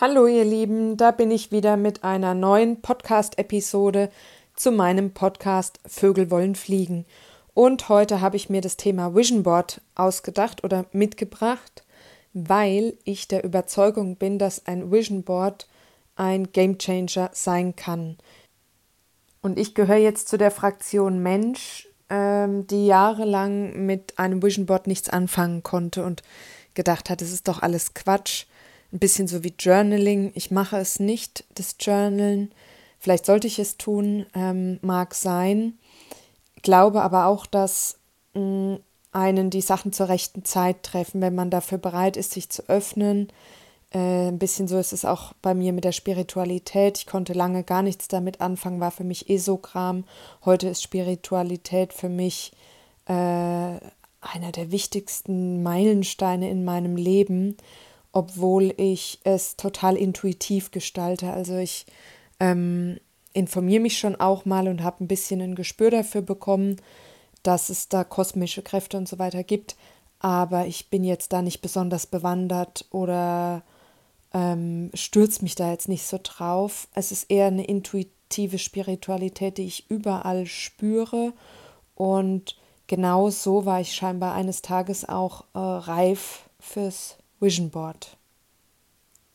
Hallo ihr Lieben, da bin ich wieder mit einer neuen Podcast-Episode zu meinem Podcast Vögel wollen fliegen. Und heute habe ich mir das Thema Vision Board ausgedacht oder mitgebracht, weil ich der Überzeugung bin, dass ein Vision Board ein Game Changer sein kann. Und ich gehöre jetzt zu der Fraktion Mensch, ähm, die jahrelang mit einem Vision Board nichts anfangen konnte und gedacht hat, es ist doch alles Quatsch ein bisschen so wie Journaling. Ich mache es nicht, das Journalen. Vielleicht sollte ich es tun, ähm, mag sein. Glaube aber auch, dass mh, mm, einen die Sachen zur rechten Zeit treffen, wenn man dafür bereit ist, sich zu öffnen. Äh, ein bisschen so ist es auch bei mir mit der Spiritualität. Ich konnte lange gar nichts damit anfangen, war für mich Esogramm. Heute ist Spiritualität für mich äh, einer der wichtigsten Meilensteine in meinem Leben obwohl ich es total intuitiv gestalte. Also ich ähm, informiere mich schon auch mal und habe ein bisschen ein Gespür dafür bekommen, dass es da kosmische Kräfte und so weiter gibt. Aber ich bin jetzt da nicht besonders bewandert oder ähm, stürze mich da jetzt nicht so drauf. Es ist eher eine intuitive Spiritualität, die ich überall spüre. Und genau so war ich scheinbar eines Tages auch äh, reif fürs Vision Board.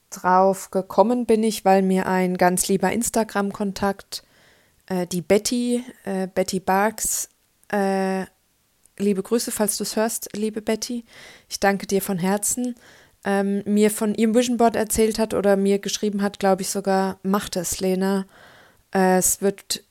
Drauf gekommen bin ich, weil mir ein ganz lieber Instagram-Kontakt, äh, die Betty, äh, Betty Barks, äh, liebe Grüße, falls du es hörst, liebe Betty. Ich danke dir von Herzen. Ähm, mir von ihrem Vision Board erzählt hat oder mir geschrieben hat, glaube ich sogar, mach das, Lena. Äh, es wird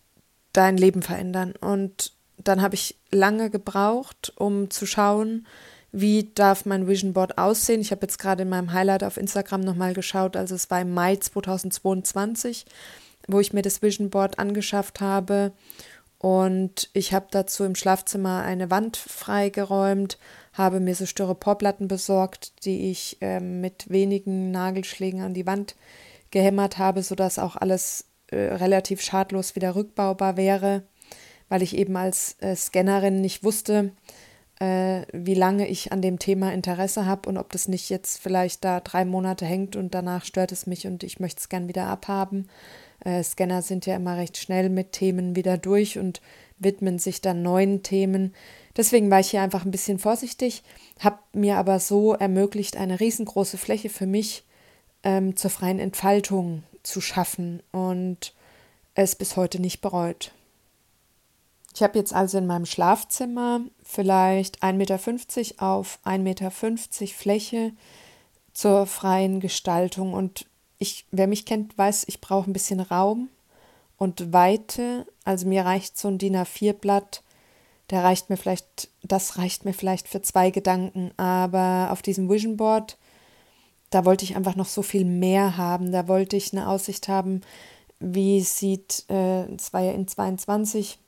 dein Leben verändern. Und dann habe ich lange gebraucht, um zu schauen, wie darf mein Vision Board aussehen. Ich habe jetzt gerade in meinem Highlight auf Instagram nochmal geschaut, also es war im Mai 2022, wo ich mir das Vision Board angeschafft habe. Und ich habe dazu im Schlafzimmer eine Wand freigeräumt, habe mir so Styroporplatten besorgt, die ich äh, mit wenigen Nagelschlägen an die Wand gehämmert habe, sodass auch alles äh, relativ schadlos wieder rückbaubar wäre, weil ich eben als äh, Scannerin nicht wusste, äh, wie lange ich an dem Thema Interesse habe und ob das nicht jetzt vielleicht da drei Monate hängt und danach stört es mich und ich möchte es gern wieder abhaben. Äh, Scanner sind ja immer recht schnell mit Themen wieder durch und widmen sich dann neuen Themen. Deswegen war ich hier einfach ein bisschen vorsichtig, habe mir aber so ermöglicht, eine riesengroße Fläche für mich ähm, zur freien Entfaltung zu schaffen und es bis heute nicht bereut. Ich habe jetzt also in meinem Schlafzimmer vielleicht 1,50 Meter auf 1,50 Meter Fläche zur freien Gestaltung. Und ich, wer mich kennt, weiß, ich brauche ein bisschen Raum und Weite. Also mir reicht so ein DIN A4-Blatt, der reicht mir vielleicht, das reicht mir vielleicht für zwei Gedanken. Aber auf diesem Vision Board, da wollte ich einfach noch so viel mehr haben. Da wollte ich eine Aussicht haben, wie sieht, äh, es ja in 22,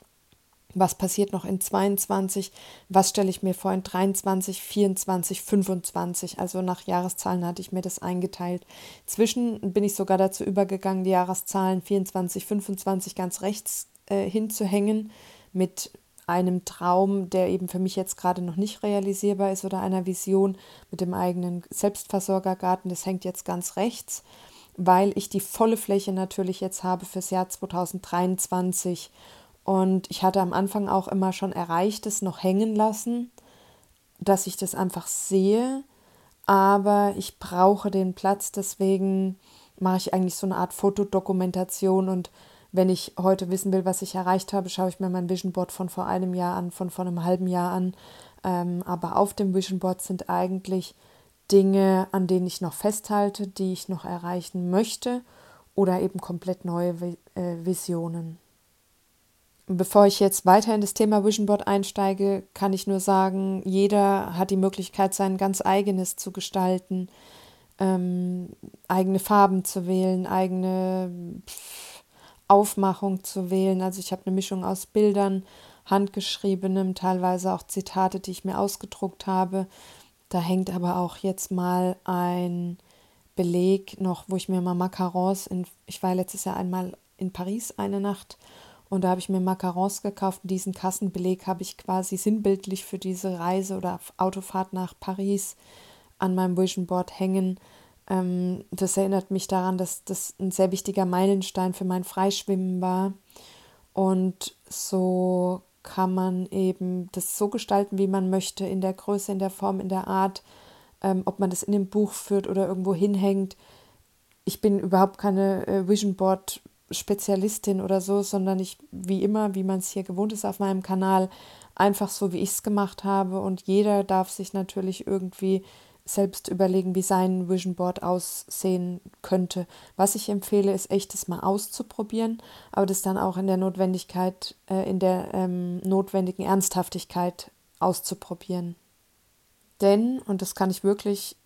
was passiert noch in 22, was stelle ich mir vor in 23, 24, 25. Also nach Jahreszahlen hatte ich mir das eingeteilt. Zwischen bin ich sogar dazu übergegangen, die Jahreszahlen 24, 25 ganz rechts äh, hinzuhängen mit einem Traum, der eben für mich jetzt gerade noch nicht realisierbar ist oder einer Vision mit dem eigenen Selbstversorgergarten. Das hängt jetzt ganz rechts, weil ich die volle Fläche natürlich jetzt habe fürs Jahr 2023 und ich hatte am Anfang auch immer schon Erreichtes noch hängen lassen, dass ich das einfach sehe. Aber ich brauche den Platz, deswegen mache ich eigentlich so eine Art Fotodokumentation. Und wenn ich heute wissen will, was ich erreicht habe, schaue ich mir mein Vision Board von vor einem Jahr an, von vor einem halben Jahr an. Ähm, aber auf dem Vision Board sind eigentlich Dinge, an denen ich noch festhalte, die ich noch erreichen möchte oder eben komplett neue äh, Visionen. Bevor ich jetzt weiter in das Thema Vision Board einsteige, kann ich nur sagen, jeder hat die Möglichkeit, sein ganz eigenes zu gestalten, ähm, eigene Farben zu wählen, eigene Aufmachung zu wählen. Also ich habe eine Mischung aus Bildern, handgeschriebenem, teilweise auch Zitate, die ich mir ausgedruckt habe. Da hängt aber auch jetzt mal ein Beleg noch, wo ich mir mal Macarons in, ich war letztes Jahr einmal in Paris eine Nacht und da habe ich mir Macarons gekauft und diesen Kassenbeleg habe ich quasi sinnbildlich für diese Reise oder Autofahrt nach Paris an meinem Vision Board hängen. Ähm, das erinnert mich daran, dass das ein sehr wichtiger Meilenstein für mein Freischwimmen war. Und so kann man eben das so gestalten, wie man möchte, in der Größe, in der Form, in der Art, ähm, ob man das in dem Buch führt oder irgendwo hinhängt. Ich bin überhaupt keine äh, Vision Board Spezialistin oder so, sondern ich, wie immer, wie man es hier gewohnt ist auf meinem Kanal, einfach so, wie ich es gemacht habe. Und jeder darf sich natürlich irgendwie selbst überlegen, wie sein Vision Board aussehen könnte. Was ich empfehle, ist echt, das mal auszuprobieren, aber das dann auch in der Notwendigkeit, äh, in der ähm, notwendigen Ernsthaftigkeit auszuprobieren. Denn, und das kann ich wirklich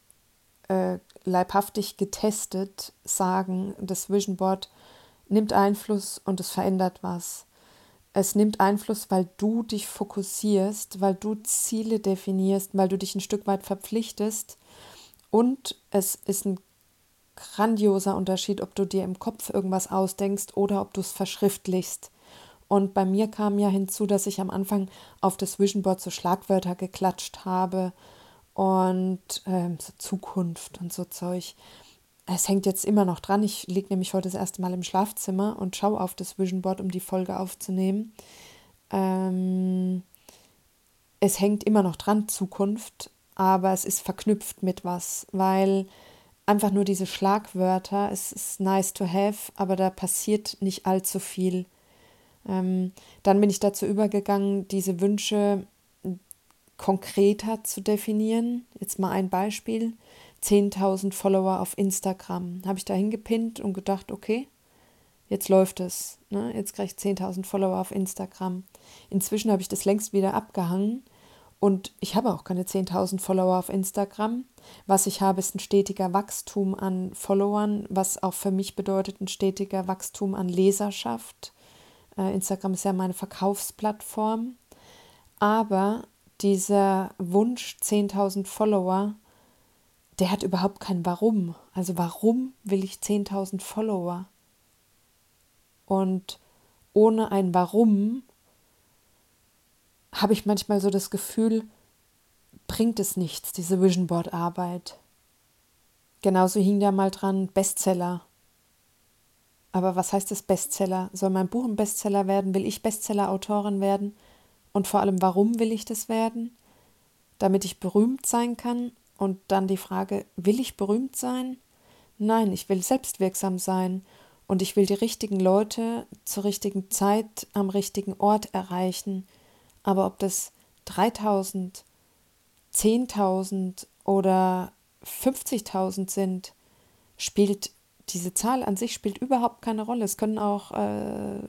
äh, leibhaftig getestet sagen, das Vision Board nimmt Einfluss und es verändert was. Es nimmt Einfluss, weil du dich fokussierst, weil du Ziele definierst, weil du dich ein Stück weit verpflichtest. Und es ist ein grandioser Unterschied, ob du dir im Kopf irgendwas ausdenkst oder ob du es verschriftlichst. Und bei mir kam ja hinzu, dass ich am Anfang auf das Vision Board so Schlagwörter geklatscht habe und ähm, so Zukunft und so Zeug es hängt jetzt immer noch dran. Ich liege nämlich heute das erste Mal im Schlafzimmer und schaue auf das Vision Board, um die Folge aufzunehmen. Ähm, es hängt immer noch dran, Zukunft, aber es ist verknüpft mit was, weil einfach nur diese Schlagwörter, es ist nice to have, aber da passiert nicht allzu viel. Ähm, dann bin ich dazu übergegangen, diese Wünsche konkreter zu definieren. Jetzt mal ein Beispiel. 10.000 Follower auf Instagram. Habe ich da hingepinnt und gedacht, okay, jetzt läuft es. Ne? Jetzt kriege ich 10.000 Follower auf Instagram. Inzwischen habe ich das längst wieder abgehangen und ich habe auch keine 10.000 Follower auf Instagram. Was ich habe, ist ein stetiger Wachstum an Followern, was auch für mich bedeutet ein stetiger Wachstum an Leserschaft. Äh, Instagram ist ja meine Verkaufsplattform. Aber dieser Wunsch, 10.000 Follower, der hat überhaupt kein Warum. Also warum will ich 10.000 Follower? Und ohne ein Warum habe ich manchmal so das Gefühl, bringt es nichts, diese Vision Board Arbeit. Genauso hing da mal dran Bestseller. Aber was heißt das Bestseller? Soll mein Buch ein Bestseller werden? Will ich Bestseller-Autorin werden? Und vor allem, warum will ich das werden? Damit ich berühmt sein kann und dann die Frage, will ich berühmt sein? Nein, ich will selbstwirksam sein und ich will die richtigen Leute zur richtigen Zeit am richtigen Ort erreichen. Aber ob das 3000, 10.000 oder 50.000 sind, spielt diese Zahl an sich spielt überhaupt keine Rolle. Es können auch äh,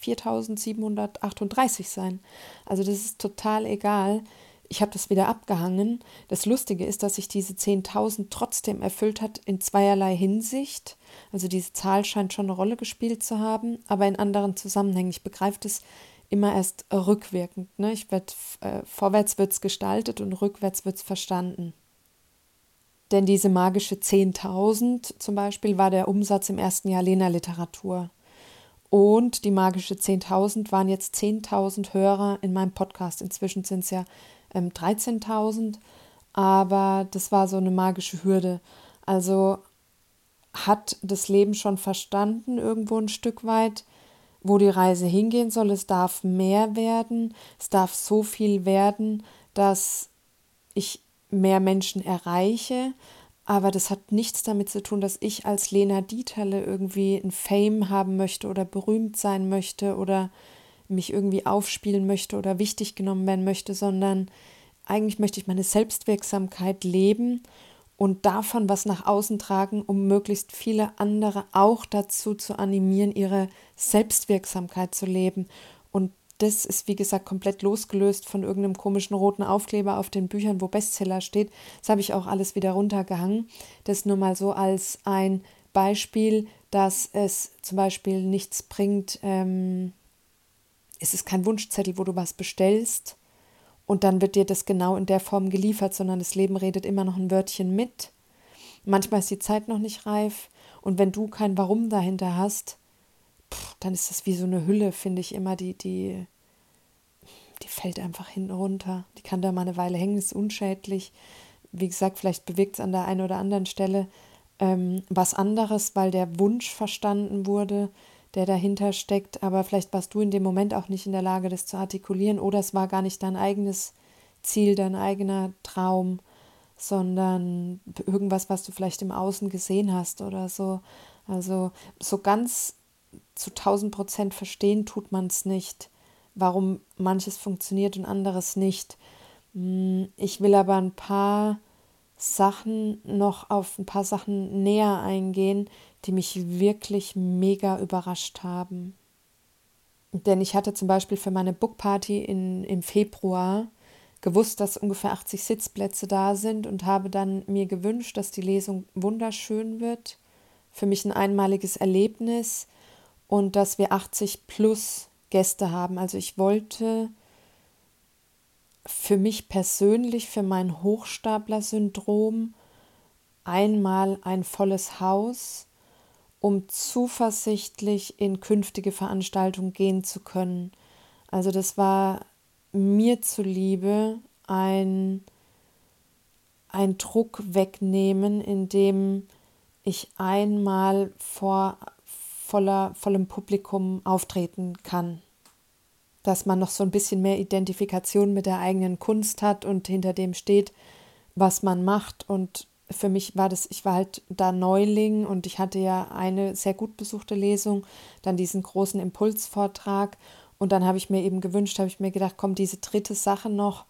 4738 sein. Also das ist total egal. Ich habe das wieder abgehangen. Das Lustige ist, dass sich diese 10.000 trotzdem erfüllt hat in zweierlei Hinsicht. Also diese Zahl scheint schon eine Rolle gespielt zu haben, aber in anderen Zusammenhängen. Ich begreife das immer erst rückwirkend. Ne? Ich werd, äh, vorwärts wird es gestaltet und rückwärts wird es verstanden. Denn diese magische 10.000 zum Beispiel war der Umsatz im ersten Jahr Lena Literatur. Und die magische 10.000 waren jetzt 10.000 Hörer in meinem Podcast. Inzwischen sind es ja ähm, 13.000, aber das war so eine magische Hürde. Also hat das Leben schon verstanden, irgendwo ein Stück weit, wo die Reise hingehen soll. Es darf mehr werden, es darf so viel werden, dass ich mehr Menschen erreiche. Aber das hat nichts damit zu tun, dass ich als Lena Dieterle irgendwie ein Fame haben möchte oder berühmt sein möchte oder mich irgendwie aufspielen möchte oder wichtig genommen werden möchte, sondern eigentlich möchte ich meine Selbstwirksamkeit leben und davon was nach außen tragen, um möglichst viele andere auch dazu zu animieren, ihre Selbstwirksamkeit zu leben. Und das ist, wie gesagt, komplett losgelöst von irgendeinem komischen roten Aufkleber auf den Büchern, wo Bestseller steht. Das habe ich auch alles wieder runtergehangen. Das nur mal so als ein Beispiel, dass es zum Beispiel nichts bringt, ähm, es ist kein Wunschzettel, wo du was bestellst und dann wird dir das genau in der Form geliefert, sondern das Leben redet immer noch ein Wörtchen mit. Manchmal ist die Zeit noch nicht reif und wenn du kein Warum dahinter hast, pff, dann ist das wie so eine Hülle, finde ich immer, die, die, die fällt einfach hinten runter. Die kann da mal eine Weile hängen, ist unschädlich. Wie gesagt, vielleicht bewegt es an der einen oder anderen Stelle, ähm, was anderes, weil der Wunsch verstanden wurde, der dahinter steckt. Aber vielleicht warst du in dem Moment auch nicht in der Lage, das zu artikulieren oder es war gar nicht dein eigenes Ziel, dein eigener Traum, sondern irgendwas, was du vielleicht im Außen gesehen hast oder so. Also so ganz zu 1000 Prozent verstehen tut man es nicht, warum manches funktioniert und anderes nicht. Hm, ich will aber ein paar Sachen noch auf ein paar Sachen näher eingehen, die mich wirklich mega überrascht haben. Denn ich hatte zum Beispiel für meine Bookparty in, im Februar gewusst, dass ungefähr 80 Sitzplätze da sind und habe dann mir gewünscht, dass die Lesung wunderschön wird. Für mich ein einmaliges Erlebnis und dass wir 80 plus Gäste haben. Also ich wollte für mich persönlich, für mein Hochstapler-Syndrom einmal ein volles Haus, um zuversichtlich in künftige Veranstaltungen gehen zu können. Also das war mir zuliebe ein, ein Druck wegnehmen, indem ich einmal vor voller, vollem Publikum auftreten kann dass man noch so ein bisschen mehr Identifikation mit der eigenen Kunst hat und hinter dem steht, was man macht. Und für mich war das, ich war halt da Neuling und ich hatte ja eine sehr gut besuchte Lesung, dann diesen großen Impulsvortrag und dann habe ich mir eben gewünscht, habe ich mir gedacht, komm, diese dritte Sache noch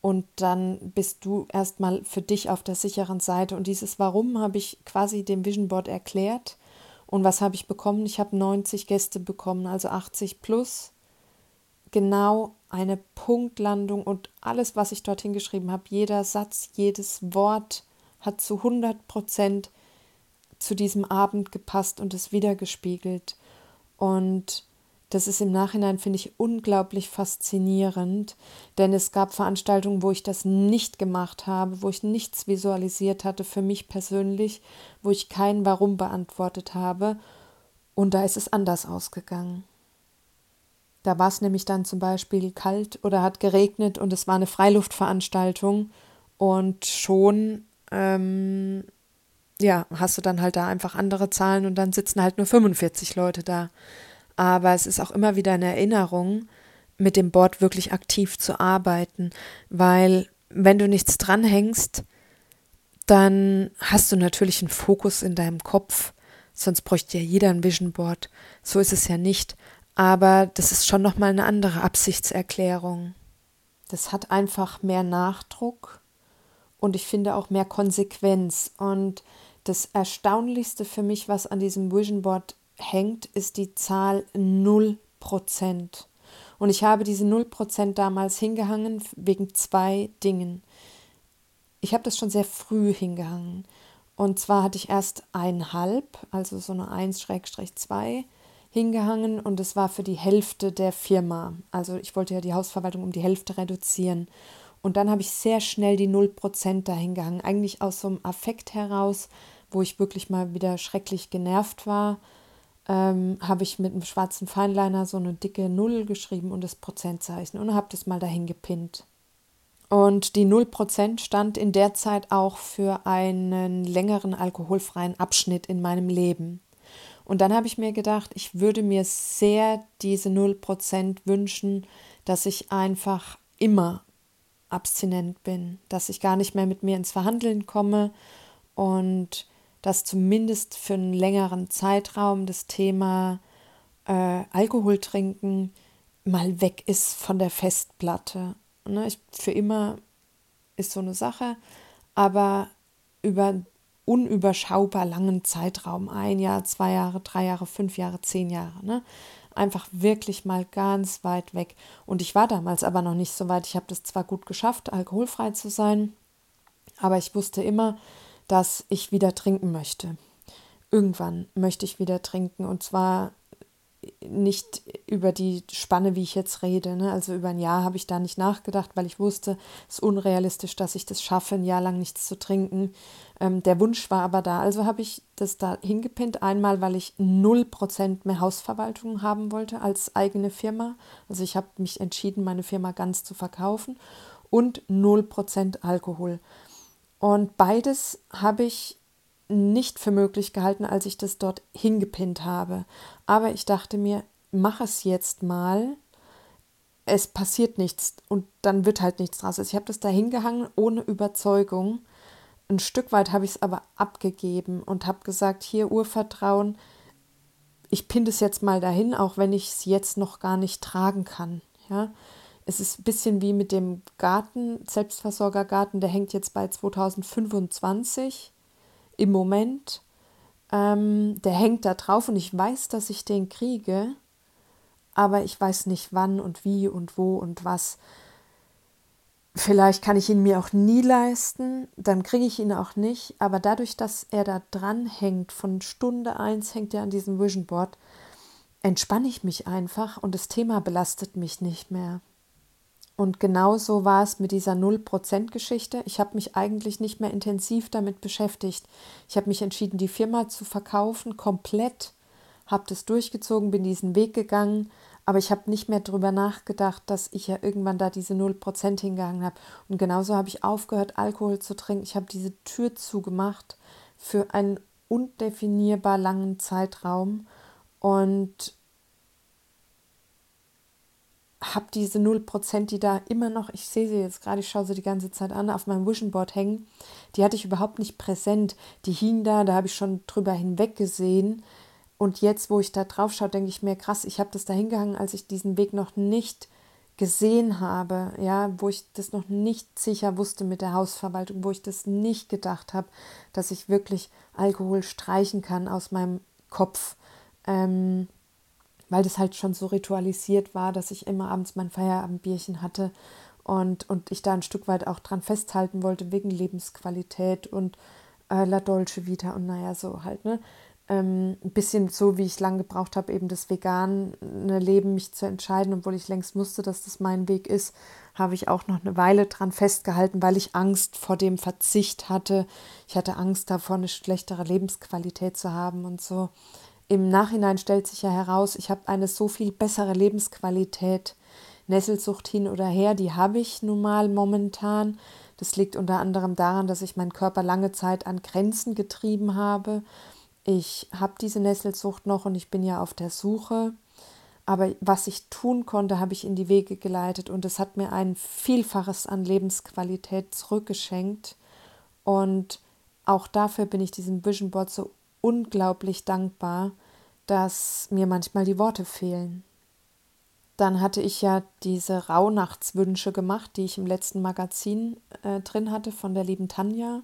und dann bist du erstmal für dich auf der sicheren Seite. Und dieses Warum habe ich quasi dem Vision Board erklärt. Und was habe ich bekommen? Ich habe 90 Gäste bekommen, also 80 plus genau eine Punktlandung und alles, was ich dorthin geschrieben habe, jeder Satz, jedes Wort hat zu 100 Prozent zu diesem Abend gepasst und es wiedergespiegelt. Und das ist im Nachhinein, finde ich, unglaublich faszinierend, denn es gab Veranstaltungen, wo ich das nicht gemacht habe, wo ich nichts visualisiert hatte für mich persönlich, wo ich kein Warum beantwortet habe. Und da ist es anders ausgegangen. Da war es nämlich dann zum Beispiel kalt oder hat geregnet und es war eine Freiluftveranstaltung und schon ähm, ja, hast du dann halt da einfach andere Zahlen und dann sitzen halt nur 45 Leute da. Aber es ist auch immer wieder eine Erinnerung, mit dem Board wirklich aktiv zu arbeiten, weil wenn du nichts dranhängst, dann hast du natürlich einen Fokus in deinem Kopf, sonst bräuchte ja jeder ein Vision Board. So ist es ja nicht. Aber das ist schon nochmal eine andere Absichtserklärung. Das hat einfach mehr Nachdruck und ich finde auch mehr Konsequenz. Und das Erstaunlichste für mich, was an diesem Vision Board hängt, ist die Zahl 0%. Und ich habe diese 0% damals hingehangen wegen zwei Dingen. Ich habe das schon sehr früh hingehangen. Und zwar hatte ich erst einhalb, also so eine 1-2 hingehangen und es war für die Hälfte der Firma. Also ich wollte ja die Hausverwaltung um die Hälfte reduzieren. Und dann habe ich sehr schnell die 0% dahingehangen. Eigentlich aus so einem Affekt heraus, wo ich wirklich mal wieder schrecklich genervt war, ähm, habe ich mit einem schwarzen Feinliner so eine dicke Null geschrieben und das Prozentzeichen und habe das mal dahin gepinnt. Und die 0% stand in der Zeit auch für einen längeren alkoholfreien Abschnitt in meinem Leben. Und dann habe ich mir gedacht, ich würde mir sehr diese 0% wünschen, dass ich einfach immer abstinent bin, dass ich gar nicht mehr mit mir ins Verhandeln komme und dass zumindest für einen längeren Zeitraum das Thema äh, Alkohol trinken mal weg ist von der Festplatte. Ne? Ich, für immer ist so eine Sache, aber über unüberschaubar langen Zeitraum, ein Jahr, zwei Jahre, drei Jahre, fünf Jahre, zehn Jahre, ne? Einfach wirklich mal ganz weit weg. Und ich war damals aber noch nicht so weit. Ich habe das zwar gut geschafft, alkoholfrei zu sein, aber ich wusste immer, dass ich wieder trinken möchte. Irgendwann möchte ich wieder trinken und zwar nicht über die Spanne, wie ich jetzt rede. Ne? Also über ein Jahr habe ich da nicht nachgedacht, weil ich wusste, es ist unrealistisch, dass ich das schaffe, ein Jahr lang nichts zu trinken. Ähm, der Wunsch war aber da. Also habe ich das da hingepinnt. Einmal, weil ich 0% mehr Hausverwaltung haben wollte als eigene Firma. Also ich habe mich entschieden, meine Firma ganz zu verkaufen. Und 0% Alkohol. Und beides habe ich nicht für möglich gehalten, als ich das dort hingepinnt habe. Aber ich dachte mir, mach es jetzt mal. Es passiert nichts und dann wird halt nichts draus. Also ich habe das da hingehangen ohne Überzeugung. Ein Stück weit habe ich es aber abgegeben und habe gesagt, hier Urvertrauen, ich pinne das jetzt mal dahin, auch wenn ich es jetzt noch gar nicht tragen kann. Ja, es ist ein bisschen wie mit dem Garten, Selbstversorgergarten, der hängt jetzt bei 2025 im Moment. Ähm, der hängt da drauf und ich weiß, dass ich den kriege, aber ich weiß nicht wann und wie und wo und was. Vielleicht kann ich ihn mir auch nie leisten, dann kriege ich ihn auch nicht, aber dadurch, dass er da dran hängt, von Stunde 1 hängt er an diesem Vision Board, entspanne ich mich einfach und das Thema belastet mich nicht mehr. Und genauso war es mit dieser 0%-Geschichte. Ich habe mich eigentlich nicht mehr intensiv damit beschäftigt. Ich habe mich entschieden, die Firma zu verkaufen, komplett, habe das durchgezogen, bin diesen Weg gegangen, aber ich habe nicht mehr darüber nachgedacht, dass ich ja irgendwann da diese 0% hingehangen habe. Und genauso habe ich aufgehört, Alkohol zu trinken. Ich habe diese Tür zugemacht für einen undefinierbar langen Zeitraum und habe diese 0%, die da immer noch, ich sehe sie jetzt gerade, ich schaue sie die ganze Zeit an, auf meinem Vision Board hängen, die hatte ich überhaupt nicht präsent. Die hingen da, da habe ich schon drüber hinweg gesehen. Und jetzt, wo ich da drauf schaue, denke ich mir, krass, ich habe das da hingehangen, als ich diesen Weg noch nicht gesehen habe, ja, wo ich das noch nicht sicher wusste mit der Hausverwaltung, wo ich das nicht gedacht habe, dass ich wirklich Alkohol streichen kann aus meinem Kopf, ähm, weil das halt schon so ritualisiert war, dass ich immer abends mein Feierabendbierchen hatte und, und ich da ein Stück weit auch dran festhalten wollte wegen Lebensqualität und äh, La Dolce Vita und naja, so halt, ne? ähm, ein bisschen so, wie ich lange gebraucht habe, eben das vegane Leben, mich zu entscheiden, obwohl ich längst wusste, dass das mein Weg ist, habe ich auch noch eine Weile dran festgehalten, weil ich Angst vor dem Verzicht hatte. Ich hatte Angst davor, eine schlechtere Lebensqualität zu haben und so. Im Nachhinein stellt sich ja heraus, ich habe eine so viel bessere Lebensqualität. Nesselsucht hin oder her, die habe ich nun mal momentan. Das liegt unter anderem daran, dass ich meinen Körper lange Zeit an Grenzen getrieben habe ich habe diese Nesselsucht noch und ich bin ja auf der Suche. Aber was ich tun konnte, habe ich in die Wege geleitet und es hat mir ein Vielfaches an Lebensqualität zurückgeschenkt. Und auch dafür bin ich diesem Vision Board so unglaublich dankbar, dass mir manchmal die Worte fehlen. Dann hatte ich ja diese Rauhnachtswünsche gemacht, die ich im letzten Magazin äh, drin hatte von der lieben Tanja,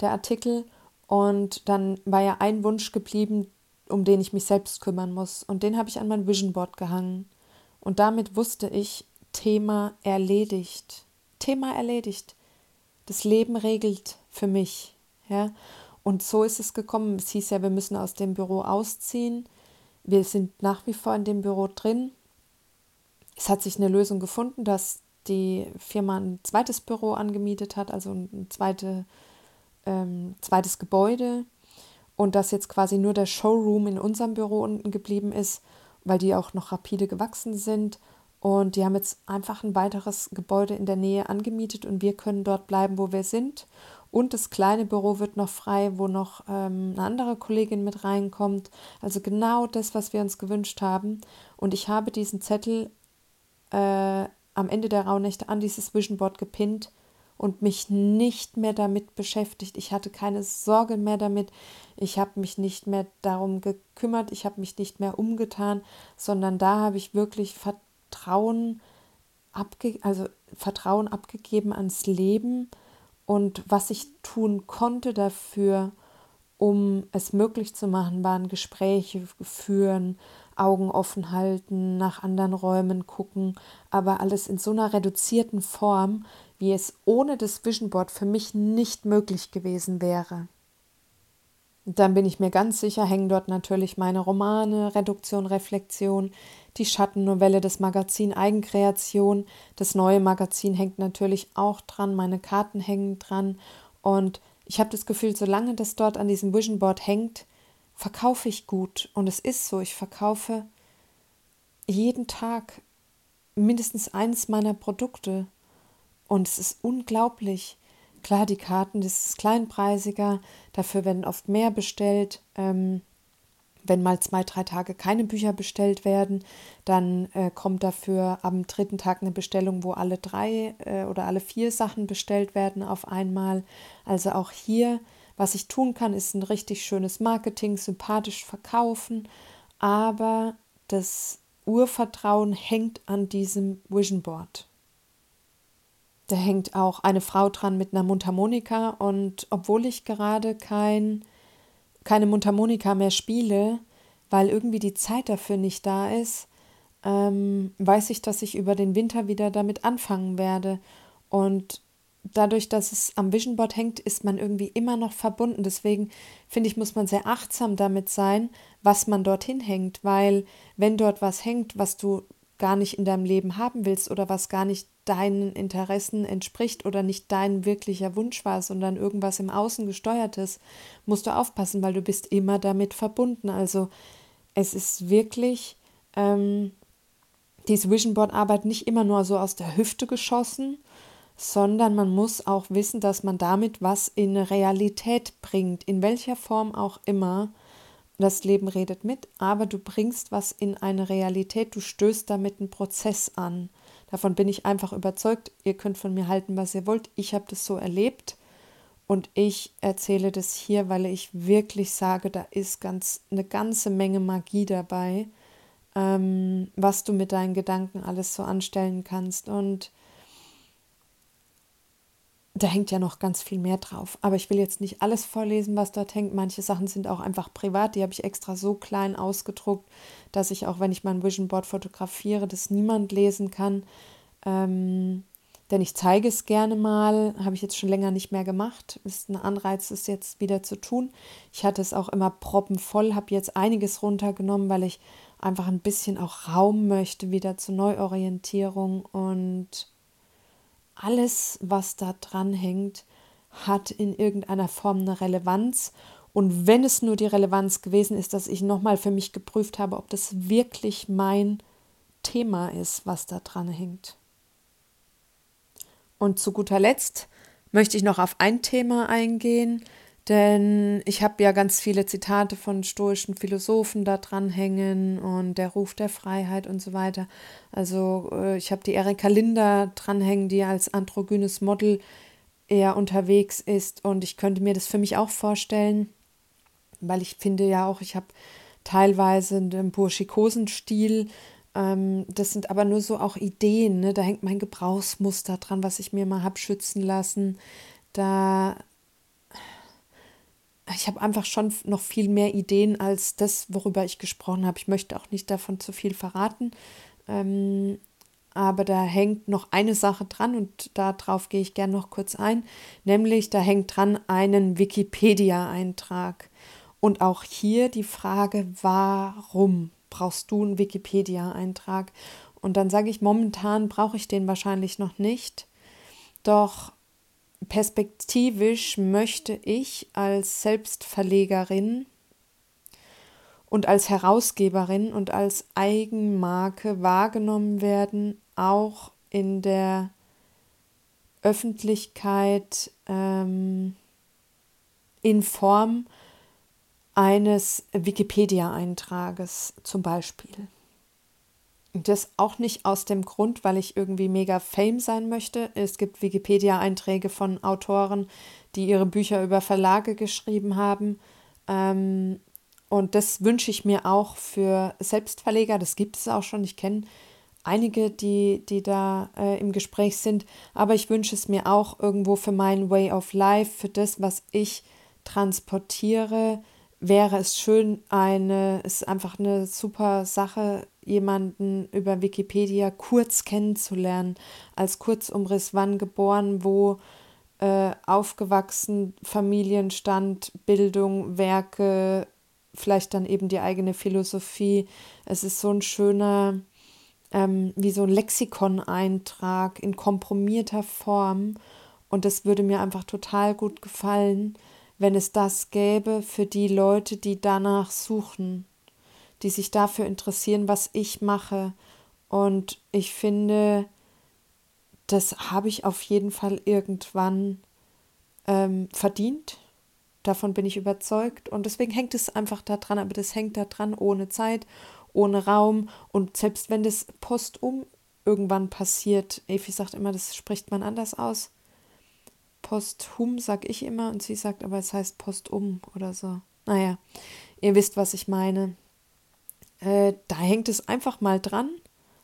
der Artikel. Und dann war ja ein Wunsch geblieben, um den ich mich selbst kümmern muss. Und den habe ich an mein Vision Board gehangen. Und damit wusste ich, Thema erledigt. Thema erledigt. Das Leben regelt für mich. Ja? Und so ist es gekommen. Es hieß ja, wir müssen aus dem Büro ausziehen. Wir sind nach wie vor in dem Büro drin. Es hat sich eine Lösung gefunden, dass die Firma ein zweites Büro angemietet hat, also eine zweite ähm, zweites Gebäude und dass jetzt quasi nur der Showroom in unserem Büro unten geblieben ist, weil die auch noch rapide gewachsen sind. Und die haben jetzt einfach ein weiteres Gebäude in der Nähe angemietet und wir können dort bleiben, wo wir sind. Und das kleine Büro wird noch frei, wo noch ähm, eine andere Kollegin mit reinkommt. Also genau das, was wir uns gewünscht haben. Und ich habe diesen Zettel äh, am Ende der Rauhnächte an dieses Vision Board gepinnt und mich nicht mehr damit beschäftigt. Ich hatte keine Sorge mehr damit. Ich habe mich nicht mehr darum gekümmert. Ich habe mich nicht mehr umgetan, sondern da habe ich wirklich Vertrauen, abge also Vertrauen abgegeben ans Leben und was ich tun konnte dafür, um es möglich zu machen, waren Gespräche führen, Augen offen halten, nach anderen Räumen gucken, aber alles in so einer reduzierten Form, wie es ohne das Vision Board für mich nicht möglich gewesen wäre. Dann bin ich mir ganz sicher, hängen dort natürlich meine Romane, Reduktion, Reflexion, die Schattennovelle, das Magazin Eigenkreation, das neue Magazin hängt natürlich auch dran, meine Karten hängen dran und ich habe das Gefühl, solange das dort an diesem Vision Board hängt, verkaufe ich gut. Und es ist so, ich verkaufe jeden Tag mindestens eines meiner Produkte. Und es ist unglaublich, Klar, die Karten, das ist kleinpreisiger, dafür werden oft mehr bestellt. Ähm, wenn mal zwei, drei Tage keine Bücher bestellt werden, dann äh, kommt dafür am dritten Tag eine Bestellung, wo alle drei äh, oder alle vier Sachen bestellt werden auf einmal. Also auch hier, was ich tun kann, ist ein richtig schönes Marketing, sympathisch verkaufen, aber das Urvertrauen hängt an diesem Vision Board. Da hängt auch eine Frau dran mit einer Mundharmonika und obwohl ich gerade kein keine Mundharmonika mehr spiele, weil irgendwie die Zeit dafür nicht da ist, ähm, weiß ich, dass ich über den Winter wieder damit anfangen werde. Und dadurch, dass es am Vision Board hängt, ist man irgendwie immer noch verbunden. Deswegen finde ich, muss man sehr achtsam damit sein, was man dorthin hängt, weil wenn dort was hängt, was du gar nicht in deinem Leben haben willst oder was gar nicht deinen Interessen entspricht oder nicht dein wirklicher Wunsch war, sondern irgendwas im Außen gesteuertes, musst du aufpassen, weil du bist immer damit verbunden. Also es ist wirklich ähm, diese Vision Board Arbeit nicht immer nur so aus der Hüfte geschossen, sondern man muss auch wissen, dass man damit was in Realität bringt, in welcher Form auch immer. Das Leben redet mit, aber du bringst was in eine Realität, du stößt damit einen Prozess an. Davon bin ich einfach überzeugt. Ihr könnt von mir halten, was ihr wollt. Ich habe das so erlebt und ich erzähle das hier, weil ich wirklich sage, da ist ganz eine ganze Menge Magie dabei, ähm, was du mit deinen Gedanken alles so anstellen kannst. Und da hängt ja noch ganz viel mehr drauf. Aber ich will jetzt nicht alles vorlesen, was dort hängt. Manche Sachen sind auch einfach privat. Die habe ich extra so klein ausgedruckt, dass ich auch, wenn ich mein Vision Board fotografiere, das niemand lesen kann. Ähm, denn ich zeige es gerne mal, habe ich jetzt schon länger nicht mehr gemacht. Ist ein Anreiz, es jetzt wieder zu tun. Ich hatte es auch immer proppenvoll, habe jetzt einiges runtergenommen, weil ich einfach ein bisschen auch Raum möchte, wieder zur Neuorientierung und alles, was da dran hängt, hat in irgendeiner Form eine Relevanz. Und wenn es nur die Relevanz gewesen ist, dass ich nochmal für mich geprüft habe, ob das wirklich mein Thema ist, was da dran hängt. Und zu guter Letzt möchte ich noch auf ein Thema eingehen, denn ich habe ja ganz viele Zitate von stoischen Philosophen da dranhängen und der Ruf der Freiheit und so weiter. Also äh, ich habe die Erika Linder dranhängen, die als androgynes Model eher unterwegs ist und ich könnte mir das für mich auch vorstellen, weil ich finde ja auch, ich habe teilweise einen burschikosen Stil. Ähm, das sind aber nur so auch Ideen, ne? da hängt mein Gebrauchsmuster dran, was ich mir mal habe schützen lassen. Da ich habe einfach schon noch viel mehr Ideen als das, worüber ich gesprochen habe. Ich möchte auch nicht davon zu viel verraten. Ähm, aber da hängt noch eine Sache dran und darauf gehe ich gerne noch kurz ein. Nämlich, da hängt dran einen Wikipedia-Eintrag. Und auch hier die Frage, warum brauchst du einen Wikipedia-Eintrag? Und dann sage ich, momentan brauche ich den wahrscheinlich noch nicht. Doch perspektivisch möchte ich als Selbstverlegerin und als Herausgeberin und als Eigenmarke wahrgenommen werden, auch in der Öffentlichkeit ähm, in Form eines Wikipedia-Eintrages zum Beispiel. Das auch nicht aus dem Grund, weil ich irgendwie mega Fame sein möchte. Es gibt Wikipedia-Einträge von Autoren, die ihre Bücher über Verlage geschrieben haben. Ähm, und das wünsche ich mir auch für Selbstverleger. Das gibt es auch schon. Ich kenne einige, die, die da äh, im Gespräch sind. Aber ich wünsche es mir auch irgendwo für mein Way of Life, für das, was ich transportiere. Wäre es schön, eine, ist einfach eine super Sache, jemanden über Wikipedia kurz kennenzulernen, als Kurzumriss, wann geboren, wo äh, aufgewachsen, Familienstand, Bildung, Werke, vielleicht dann eben die eigene Philosophie. Es ist so ein schöner, ähm, wie so ein Lexikon-Eintrag in komprimierter Form. Und das würde mir einfach total gut gefallen, wenn es das gäbe für die Leute, die danach suchen die sich dafür interessieren, was ich mache. Und ich finde, das habe ich auf jeden Fall irgendwann ähm, verdient. Davon bin ich überzeugt. Und deswegen hängt es einfach da dran, aber das hängt da dran ohne Zeit, ohne Raum. Und selbst wenn das postum irgendwann passiert, Evi sagt immer, das spricht man anders aus. Posthum sag ich immer und sie sagt aber, es heißt postum oder so. Naja, ihr wisst, was ich meine. Äh, da hängt es einfach mal dran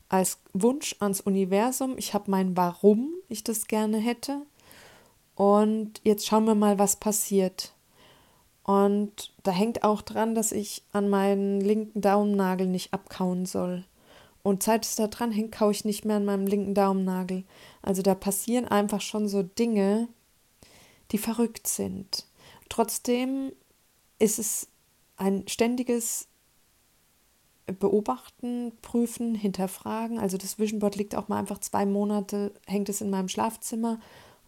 als Wunsch ans Universum. Ich habe mein Warum ich das gerne hätte. Und jetzt schauen wir mal, was passiert. Und da hängt auch dran, dass ich an meinen linken Daumennagel nicht abkauen soll. Und seit es da dran hängt, kaue ich nicht mehr an meinem linken Daumennagel. Also da passieren einfach schon so Dinge, die verrückt sind. Trotzdem ist es ein ständiges Beobachten, prüfen, hinterfragen. Also das Vision Board liegt auch mal einfach zwei Monate, hängt es in meinem Schlafzimmer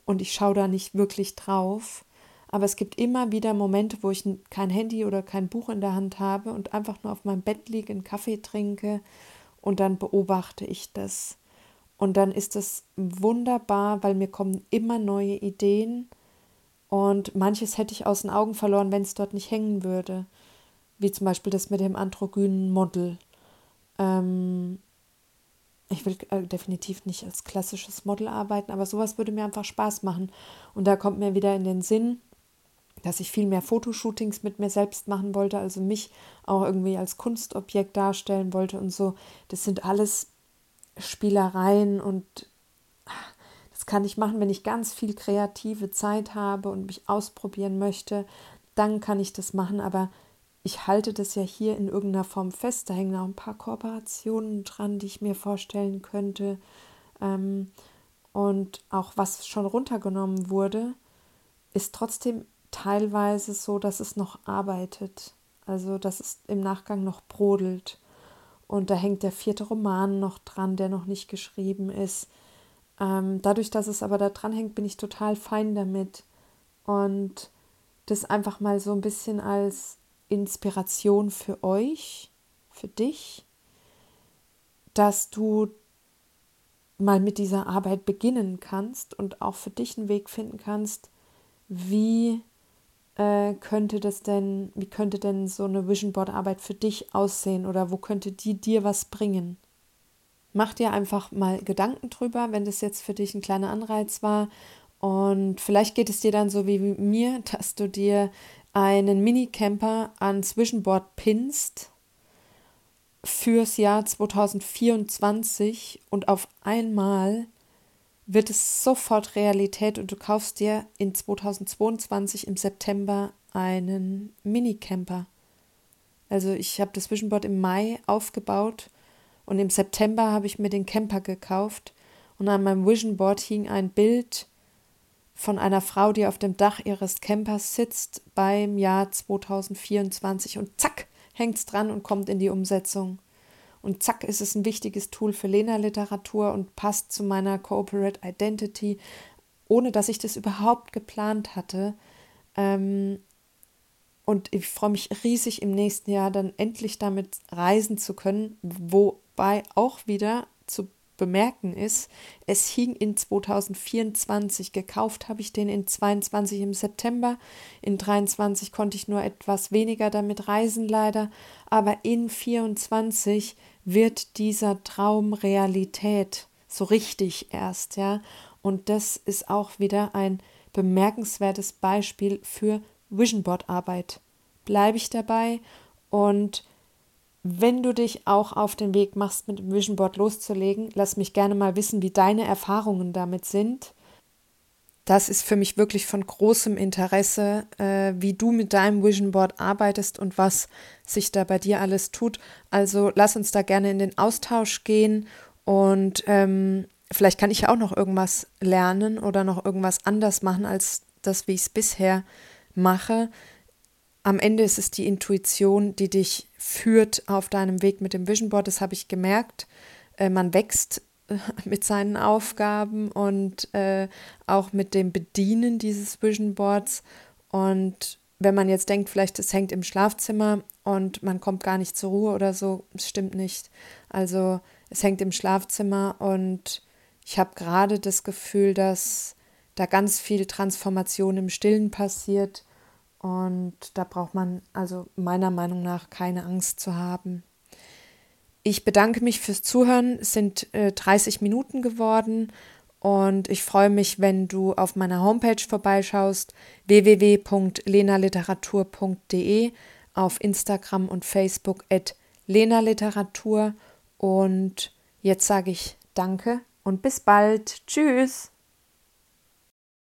und ich schaue da nicht wirklich drauf. Aber es gibt immer wieder Momente, wo ich kein Handy oder kein Buch in der Hand habe und einfach nur auf meinem Bett liege, einen Kaffee trinke und dann beobachte ich das. Und dann ist es wunderbar, weil mir kommen immer neue Ideen und manches hätte ich aus den Augen verloren, wenn es dort nicht hängen würde. Wie zum Beispiel das mit dem androgynen Model. Ähm, ich will äh, definitiv nicht als klassisches Model arbeiten, aber sowas würde mir einfach Spaß machen. Und da kommt mir wieder in den Sinn, dass ich viel mehr Fotoshootings mit mir selbst machen wollte, also mich auch irgendwie als Kunstobjekt darstellen wollte und so. Das sind alles Spielereien und das kann ich machen, wenn ich ganz viel kreative Zeit habe und mich ausprobieren möchte, dann kann ich das machen, aber ich halte das ja hier in irgendeiner Form fest. Da hängen auch ein paar Kooperationen dran, die ich mir vorstellen könnte. Ähm, und auch was schon runtergenommen wurde, ist trotzdem teilweise so, dass es noch arbeitet. Also, dass es im Nachgang noch brodelt. Und da hängt der vierte Roman noch dran, der noch nicht geschrieben ist. Ähm, dadurch, dass es aber da dran hängt, bin ich total fein damit. Und das einfach mal so ein bisschen als Inspiration für euch, für dich, dass du mal mit dieser Arbeit beginnen kannst und auch für dich einen Weg finden kannst, wie äh, könnte das denn, wie könnte denn so eine Vision Board Arbeit für dich aussehen oder wo könnte die dir was bringen? Mach dir einfach mal Gedanken drüber, wenn das jetzt für dich ein kleiner Anreiz war. Und vielleicht geht es dir dann so wie mir, dass du dir einen Minicamper ans Zwischenboard pinst fürs Jahr 2024 und auf einmal wird es sofort Realität und du kaufst dir in 2022 im September einen Minicamper. Also ich habe das Visionboard im Mai aufgebaut und im September habe ich mir den Camper gekauft und an meinem Vision Board hing ein Bild von einer Frau, die auf dem Dach ihres Campers sitzt beim Jahr 2024 und zack, hängt es dran und kommt in die Umsetzung. Und zack, ist es ein wichtiges Tool für Lena-Literatur und passt zu meiner Corporate Identity, ohne dass ich das überhaupt geplant hatte. Ähm, und ich freue mich riesig im nächsten Jahr dann endlich damit reisen zu können, wobei auch wieder zu bemerken ist, es hing in 2024. Gekauft habe ich den in 22 im September. In 23 konnte ich nur etwas weniger damit reisen, leider. Aber in 24 wird dieser Traum Realität. So richtig erst, ja. Und das ist auch wieder ein bemerkenswertes Beispiel für Vision Board Arbeit. Bleibe ich dabei und wenn du dich auch auf den Weg machst, mit dem Vision Board loszulegen, lass mich gerne mal wissen, wie deine Erfahrungen damit sind. Das ist für mich wirklich von großem Interesse, äh, wie du mit deinem Vision Board arbeitest und was sich da bei dir alles tut. Also lass uns da gerne in den Austausch gehen und ähm, vielleicht kann ich ja auch noch irgendwas lernen oder noch irgendwas anders machen als das, wie ich es bisher mache. Am Ende ist es die Intuition, die dich führt auf deinem Weg mit dem Vision Board. Das habe ich gemerkt. Äh, man wächst äh, mit seinen Aufgaben und äh, auch mit dem Bedienen dieses Vision Boards. Und wenn man jetzt denkt, vielleicht es hängt im Schlafzimmer und man kommt gar nicht zur Ruhe oder so, das stimmt nicht. Also es hängt im Schlafzimmer und ich habe gerade das Gefühl, dass da ganz viel Transformation im Stillen passiert. Und da braucht man also meiner Meinung nach keine Angst zu haben. Ich bedanke mich fürs Zuhören. Es sind äh, 30 Minuten geworden und ich freue mich, wenn du auf meiner Homepage vorbeischaust www.lenaliteratur.de auf Instagram und Facebook at lenaliteratur und jetzt sage ich Danke und bis bald. Tschüss.